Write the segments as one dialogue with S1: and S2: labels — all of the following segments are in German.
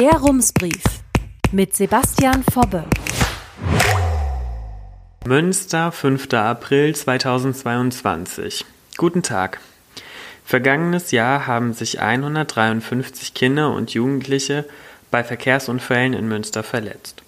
S1: Der Rumsbrief mit Sebastian Fobbe.
S2: Münster, 5. April 2022. Guten Tag. Vergangenes Jahr haben sich 153 Kinder und Jugendliche bei Verkehrsunfällen in Münster verletzt.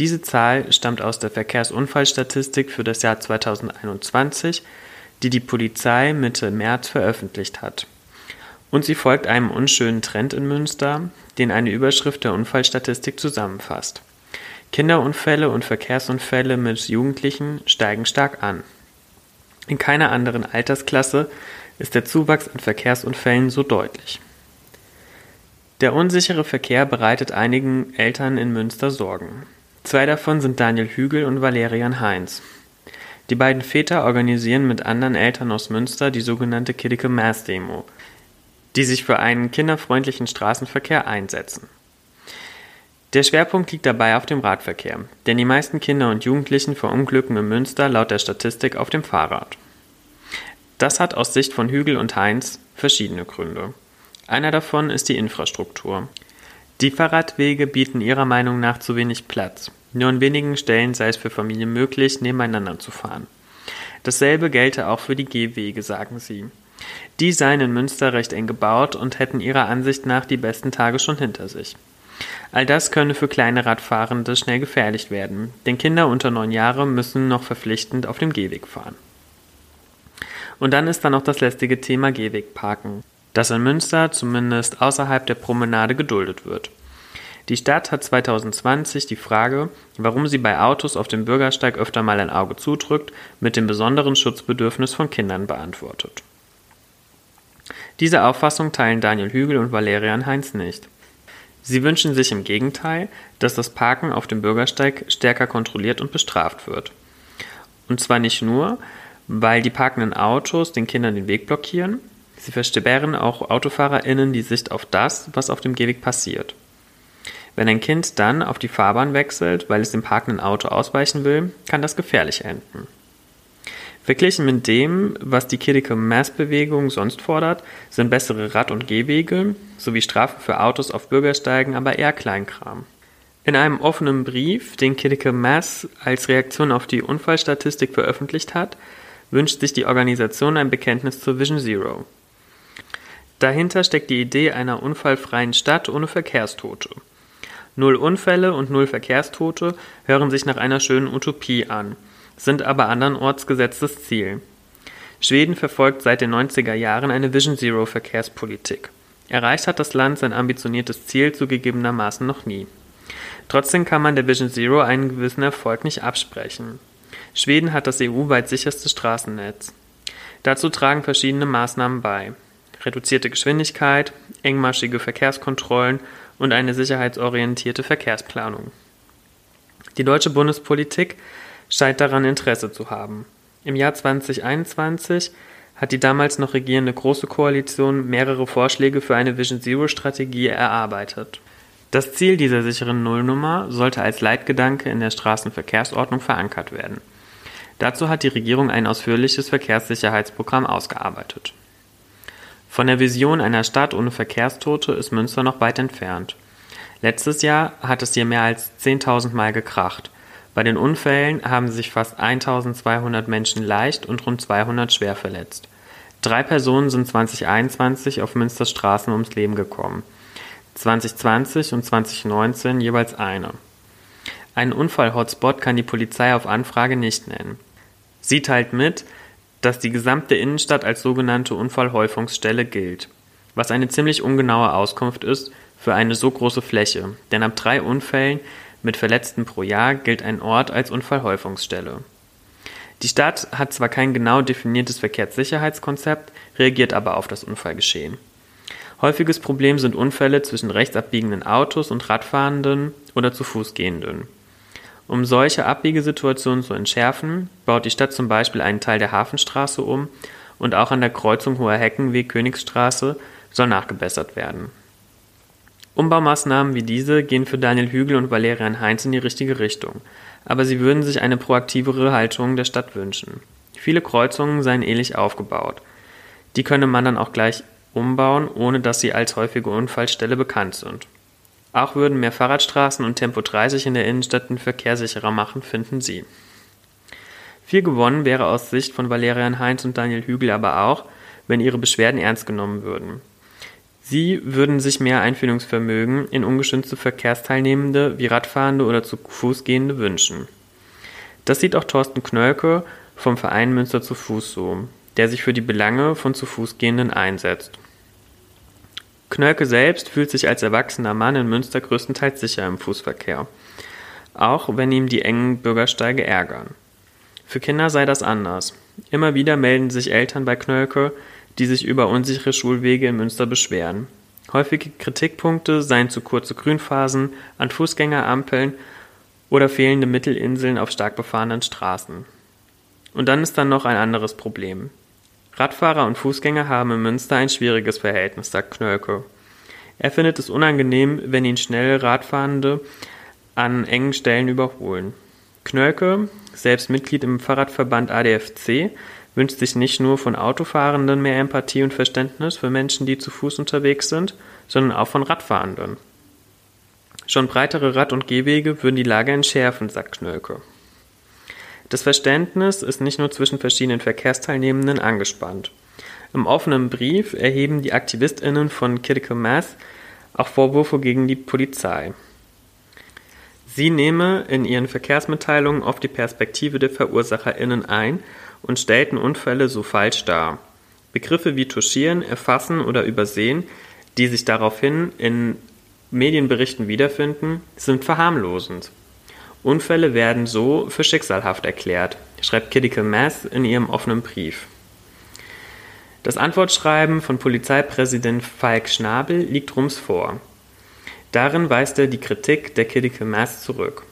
S2: Diese Zahl stammt aus der Verkehrsunfallstatistik für das Jahr 2021, die die Polizei Mitte März veröffentlicht hat. Und sie folgt einem unschönen Trend in Münster, den eine Überschrift der Unfallstatistik zusammenfasst. Kinderunfälle und Verkehrsunfälle mit Jugendlichen steigen stark an. In keiner anderen Altersklasse ist der Zuwachs an Verkehrsunfällen so deutlich. Der unsichere Verkehr bereitet einigen Eltern in Münster Sorgen. Zwei davon sind Daniel Hügel und Valerian Heinz. Die beiden Väter organisieren mit anderen Eltern aus Münster die sogenannte Kiddicke Mass Demo, die sich für einen kinderfreundlichen Straßenverkehr einsetzen. Der Schwerpunkt liegt dabei auf dem Radverkehr, denn die meisten Kinder und Jugendlichen verunglücken in Münster laut der Statistik auf dem Fahrrad. Das hat aus Sicht von Hügel und Heinz verschiedene Gründe. Einer davon ist die Infrastruktur. Die Fahrradwege bieten ihrer Meinung nach zu wenig Platz. Nur an wenigen Stellen sei es für Familien möglich, nebeneinander zu fahren. Dasselbe gelte auch für die Gehwege, sagen sie. Die seien in Münster recht eng gebaut und hätten ihrer Ansicht nach die besten Tage schon hinter sich. All das könne für kleine Radfahrende schnell gefährlich werden, denn Kinder unter neun Jahre müssen noch verpflichtend auf dem Gehweg fahren. Und dann ist da noch das lästige Thema Gehwegparken, das in Münster zumindest außerhalb der Promenade geduldet wird. Die Stadt hat 2020 die Frage, warum sie bei Autos auf dem Bürgersteig öfter mal ein Auge zudrückt, mit dem besonderen Schutzbedürfnis von Kindern beantwortet. Diese Auffassung teilen Daniel Hügel und Valerian Heinz nicht. Sie wünschen sich im Gegenteil, dass das Parken auf dem Bürgersteig stärker kontrolliert und bestraft wird. Und zwar nicht nur, weil die parkenden Autos den Kindern den Weg blockieren, sie versperren auch AutofahrerInnen die Sicht auf das, was auf dem Gehweg passiert. Wenn ein Kind dann auf die Fahrbahn wechselt, weil es dem parkenden Auto ausweichen will, kann das gefährlich enden. Verglichen mit dem, was die Critical Mass Bewegung sonst fordert, sind bessere Rad- und Gehwege sowie Strafen für Autos auf Bürgersteigen aber eher Kleinkram. In einem offenen Brief, den Critical Mass als Reaktion auf die Unfallstatistik veröffentlicht hat, wünscht sich die Organisation ein Bekenntnis zur Vision Zero. Dahinter steckt die Idee einer unfallfreien Stadt ohne Verkehrstote. Null Unfälle und null Verkehrstote hören sich nach einer schönen Utopie an – sind aber andernorts gesetztes Ziel. Schweden verfolgt seit den 90er Jahren eine Vision Zero Verkehrspolitik. Erreicht hat das Land sein ambitioniertes Ziel zugegebenermaßen noch nie. Trotzdem kann man der Vision Zero einen gewissen Erfolg nicht absprechen. Schweden hat das EU-weit sicherste Straßennetz. Dazu tragen verschiedene Maßnahmen bei. Reduzierte Geschwindigkeit, engmaschige Verkehrskontrollen und eine sicherheitsorientierte Verkehrsplanung. Die deutsche Bundespolitik scheint daran Interesse zu haben. Im Jahr 2021 hat die damals noch regierende Große Koalition mehrere Vorschläge für eine Vision Zero Strategie erarbeitet. Das Ziel dieser sicheren Nullnummer sollte als Leitgedanke in der Straßenverkehrsordnung verankert werden. Dazu hat die Regierung ein ausführliches Verkehrssicherheitsprogramm ausgearbeitet. Von der Vision einer Stadt ohne Verkehrstote ist Münster noch weit entfernt. Letztes Jahr hat es hier mehr als 10.000 Mal gekracht – bei den Unfällen haben sich fast 1200 Menschen leicht und rund 200 schwer verletzt. Drei Personen sind 2021 auf Münsters Straßen ums Leben gekommen. 2020 und 2019 jeweils eine. Einen Unfall-Hotspot kann die Polizei auf Anfrage nicht nennen. Sie teilt mit, dass die gesamte Innenstadt als sogenannte Unfallhäufungsstelle gilt, was eine ziemlich ungenaue Auskunft ist für eine so große Fläche, denn ab drei Unfällen mit Verletzten pro Jahr gilt ein Ort als Unfallhäufungsstelle. Die Stadt hat zwar kein genau definiertes Verkehrssicherheitskonzept, reagiert aber auf das Unfallgeschehen. Häufiges Problem sind Unfälle zwischen rechts abbiegenden Autos und Radfahrenden oder zu Fuß gehenden. Um solche Abbiegesituationen zu entschärfen, baut die Stadt zum Beispiel einen Teil der Hafenstraße um und auch an der Kreuzung Hoher Heckenweg Königsstraße soll nachgebessert werden. Umbaumaßnahmen wie diese gehen für Daniel Hügel und Valerian Heinz in die richtige Richtung, aber sie würden sich eine proaktivere Haltung der Stadt wünschen. Viele Kreuzungen seien ähnlich aufgebaut. Die könne man dann auch gleich umbauen, ohne dass sie als häufige Unfallstelle bekannt sind. Auch würden mehr Fahrradstraßen und Tempo 30 in der Innenstadt den Verkehr sicherer machen, finden sie. Viel gewonnen wäre aus Sicht von Valerian Heinz und Daniel Hügel aber auch, wenn ihre Beschwerden ernst genommen würden. Sie würden sich mehr Einfühlungsvermögen in ungeschützte Verkehrsteilnehmende wie Radfahrende oder zu Fuß gehende wünschen. Das sieht auch Thorsten Knölke vom Verein Münster zu Fuß so, der sich für die Belange von zu Fuß gehenden einsetzt. Knölke selbst fühlt sich als erwachsener Mann in Münster größtenteils sicher im Fußverkehr, auch wenn ihm die engen Bürgersteige ärgern. Für Kinder sei das anders. Immer wieder melden sich Eltern bei Knölke, die sich über unsichere Schulwege in Münster beschweren. Häufige Kritikpunkte seien zu kurze Grünphasen an Fußgängerampeln oder fehlende Mittelinseln auf stark befahrenen Straßen. Und dann ist dann noch ein anderes Problem. Radfahrer und Fußgänger haben in Münster ein schwieriges Verhältnis, sagt Knölke. Er findet es unangenehm, wenn ihn schnell Radfahrende an engen Stellen überholen. Knölke, selbst Mitglied im Fahrradverband ADFC, wünscht sich nicht nur von Autofahrenden mehr Empathie und Verständnis für Menschen, die zu Fuß unterwegs sind, sondern auch von Radfahrenden. Schon breitere Rad- und Gehwege würden die Lage entschärfen, sagt Knölke. Das Verständnis ist nicht nur zwischen verschiedenen Verkehrsteilnehmenden angespannt. Im offenen Brief erheben die AktivistInnen von Critical Mass auch Vorwürfe gegen die Polizei. Sie nehme in ihren Verkehrsmitteilungen oft die Perspektive der VerursacherInnen ein und stellten Unfälle so falsch dar. Begriffe wie touchieren, erfassen oder übersehen, die sich daraufhin in Medienberichten wiederfinden, sind verharmlosend. Unfälle werden so für schicksalhaft erklärt, schreibt Critical Mass in ihrem offenen Brief. Das Antwortschreiben von Polizeipräsident Falk Schnabel liegt Rums vor. Darin weist er die Kritik der Critical Mass zurück.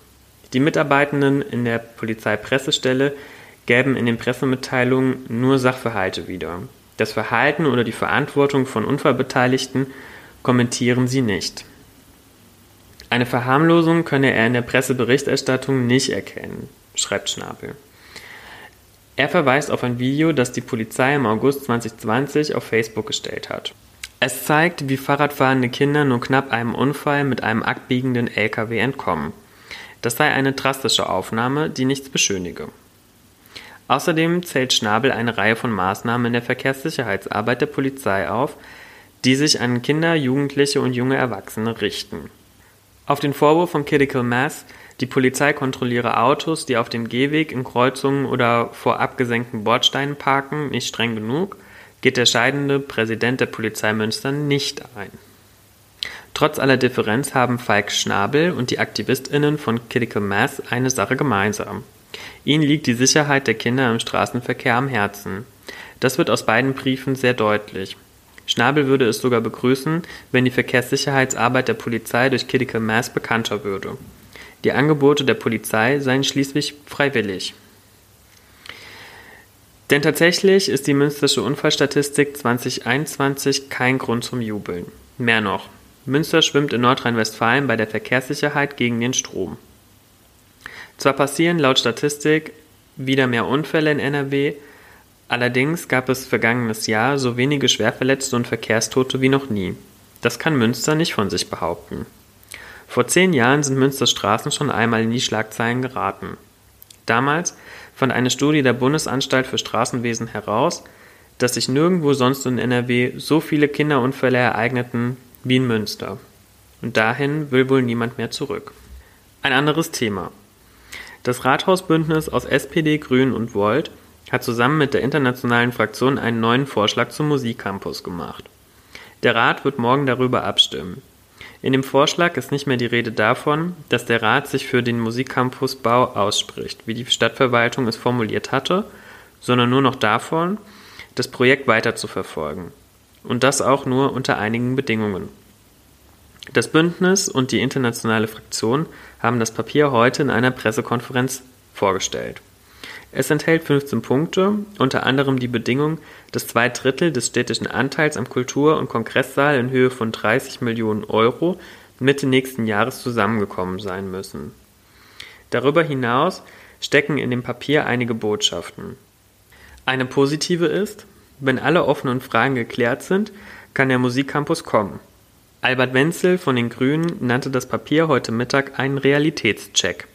S2: Die Mitarbeitenden in der Polizeipressestelle gäben in den Pressemitteilungen nur Sachverhalte wieder. Das Verhalten oder die Verantwortung von Unfallbeteiligten kommentieren sie nicht. Eine Verharmlosung könne er in der Presseberichterstattung nicht erkennen, schreibt Schnabel. Er verweist auf ein Video, das die Polizei im August 2020 auf Facebook gestellt hat. Es zeigt, wie Fahrradfahrende Kinder nur knapp einem Unfall mit einem abbiegenden LKW entkommen. Das sei eine drastische Aufnahme, die nichts beschönige. Außerdem zählt Schnabel eine Reihe von Maßnahmen in der Verkehrssicherheitsarbeit der Polizei auf, die sich an Kinder, Jugendliche und junge Erwachsene richten. Auf den Vorwurf von Critical Mass, die Polizei kontrolliere Autos, die auf dem Gehweg, in Kreuzungen oder vor abgesenkten Bordsteinen parken, nicht streng genug, geht der scheidende Präsident der Polizei Münster nicht ein. Trotz aller Differenz haben Falk Schnabel und die AktivistInnen von Critical Mass eine Sache gemeinsam. Ihnen liegt die Sicherheit der Kinder im Straßenverkehr am Herzen. Das wird aus beiden Briefen sehr deutlich. Schnabel würde es sogar begrüßen, wenn die Verkehrssicherheitsarbeit der Polizei durch Critical Mass bekannter würde. Die Angebote der Polizei seien schließlich freiwillig. Denn tatsächlich ist die Münstersche Unfallstatistik 2021 kein Grund zum Jubeln. Mehr noch, Münster schwimmt in Nordrhein-Westfalen bei der Verkehrssicherheit gegen den Strom. Zwar passieren laut Statistik wieder mehr Unfälle in NRW, allerdings gab es vergangenes Jahr so wenige Schwerverletzte und Verkehrstote wie noch nie. Das kann Münster nicht von sich behaupten. Vor zehn Jahren sind Münsters Straßen schon einmal in die Schlagzeilen geraten. Damals fand eine Studie der Bundesanstalt für Straßenwesen heraus, dass sich nirgendwo sonst in NRW so viele Kinderunfälle ereigneten wie in Münster. Und dahin will wohl niemand mehr zurück. Ein anderes Thema. Das Rathausbündnis aus SPD, Grünen und Volt hat zusammen mit der internationalen Fraktion einen neuen Vorschlag zum Musikcampus gemacht. Der Rat wird morgen darüber abstimmen. In dem Vorschlag ist nicht mehr die Rede davon, dass der Rat sich für den Musikcampusbau ausspricht, wie die Stadtverwaltung es formuliert hatte, sondern nur noch davon, das Projekt weiter zu verfolgen. Und das auch nur unter einigen Bedingungen. Das Bündnis und die internationale Fraktion haben das Papier heute in einer Pressekonferenz vorgestellt. Es enthält 15 Punkte, unter anderem die Bedingung, dass zwei Drittel des städtischen Anteils am Kultur- und Kongresssaal in Höhe von 30 Millionen Euro Mitte nächsten Jahres zusammengekommen sein müssen. Darüber hinaus stecken in dem Papier einige Botschaften. Eine positive ist, wenn alle offenen Fragen geklärt sind, kann der Musikcampus kommen. Albert Wenzel von den Grünen nannte das Papier heute Mittag einen Realitätscheck.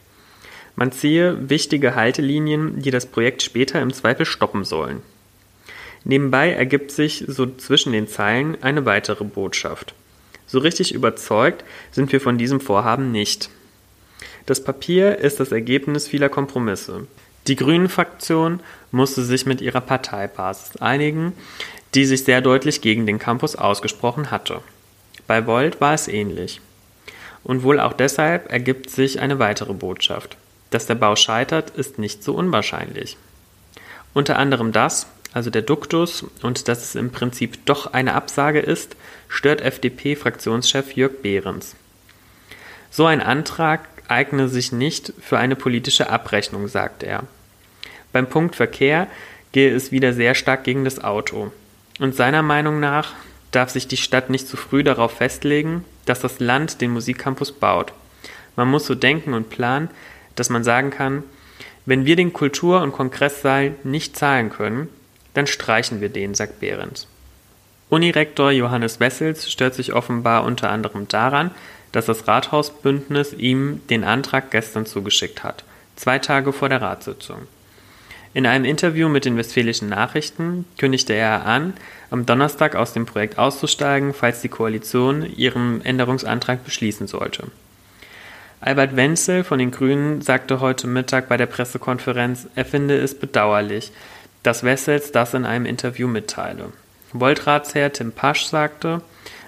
S2: Man ziehe wichtige Haltelinien, die das Projekt später im Zweifel stoppen sollen. Nebenbei ergibt sich so zwischen den Zeilen eine weitere Botschaft. So richtig überzeugt sind wir von diesem Vorhaben nicht. Das Papier ist das Ergebnis vieler Kompromisse. Die Grünen-Fraktion musste sich mit ihrer Parteibasis einigen, die sich sehr deutlich gegen den Campus ausgesprochen hatte. Bei Volt war es ähnlich. Und wohl auch deshalb ergibt sich eine weitere Botschaft. Dass der Bau scheitert, ist nicht so unwahrscheinlich. Unter anderem das, also der Duktus, und dass es im Prinzip doch eine Absage ist, stört FDP-Fraktionschef Jörg Behrens. So ein Antrag eigne sich nicht für eine politische Abrechnung, sagt er. Beim Punkt Verkehr gehe es wieder sehr stark gegen das Auto. Und seiner Meinung nach darf sich die Stadt nicht zu früh darauf festlegen, dass das Land den Musikcampus baut. Man muss so denken und planen, dass man sagen kann, wenn wir den Kultur- und Kongresssaal nicht zahlen können, dann streichen wir den, sagt Behrens. Unirektor Johannes Wessels stört sich offenbar unter anderem daran, dass das Rathausbündnis ihm den Antrag gestern zugeschickt hat, zwei Tage vor der Ratssitzung. In einem Interview mit den Westfälischen Nachrichten kündigte er an, am Donnerstag aus dem Projekt auszusteigen, falls die Koalition ihren Änderungsantrag beschließen sollte. Albert Wenzel von den Grünen sagte heute Mittag bei der Pressekonferenz, er finde es bedauerlich, dass Wessels das in einem Interview mitteile. Voltratsherr Tim Pasch sagte,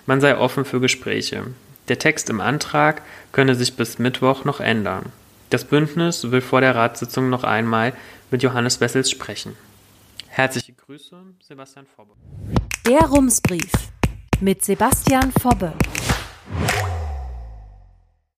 S2: man sei offen für Gespräche. Der Text im Antrag könne sich bis Mittwoch noch ändern. Das Bündnis will vor der Ratssitzung noch einmal mit Johannes Wessels sprechen. Herzliche Grüße, Sebastian Fobbe.
S1: Der Rumsbrief mit Sebastian Fobbe.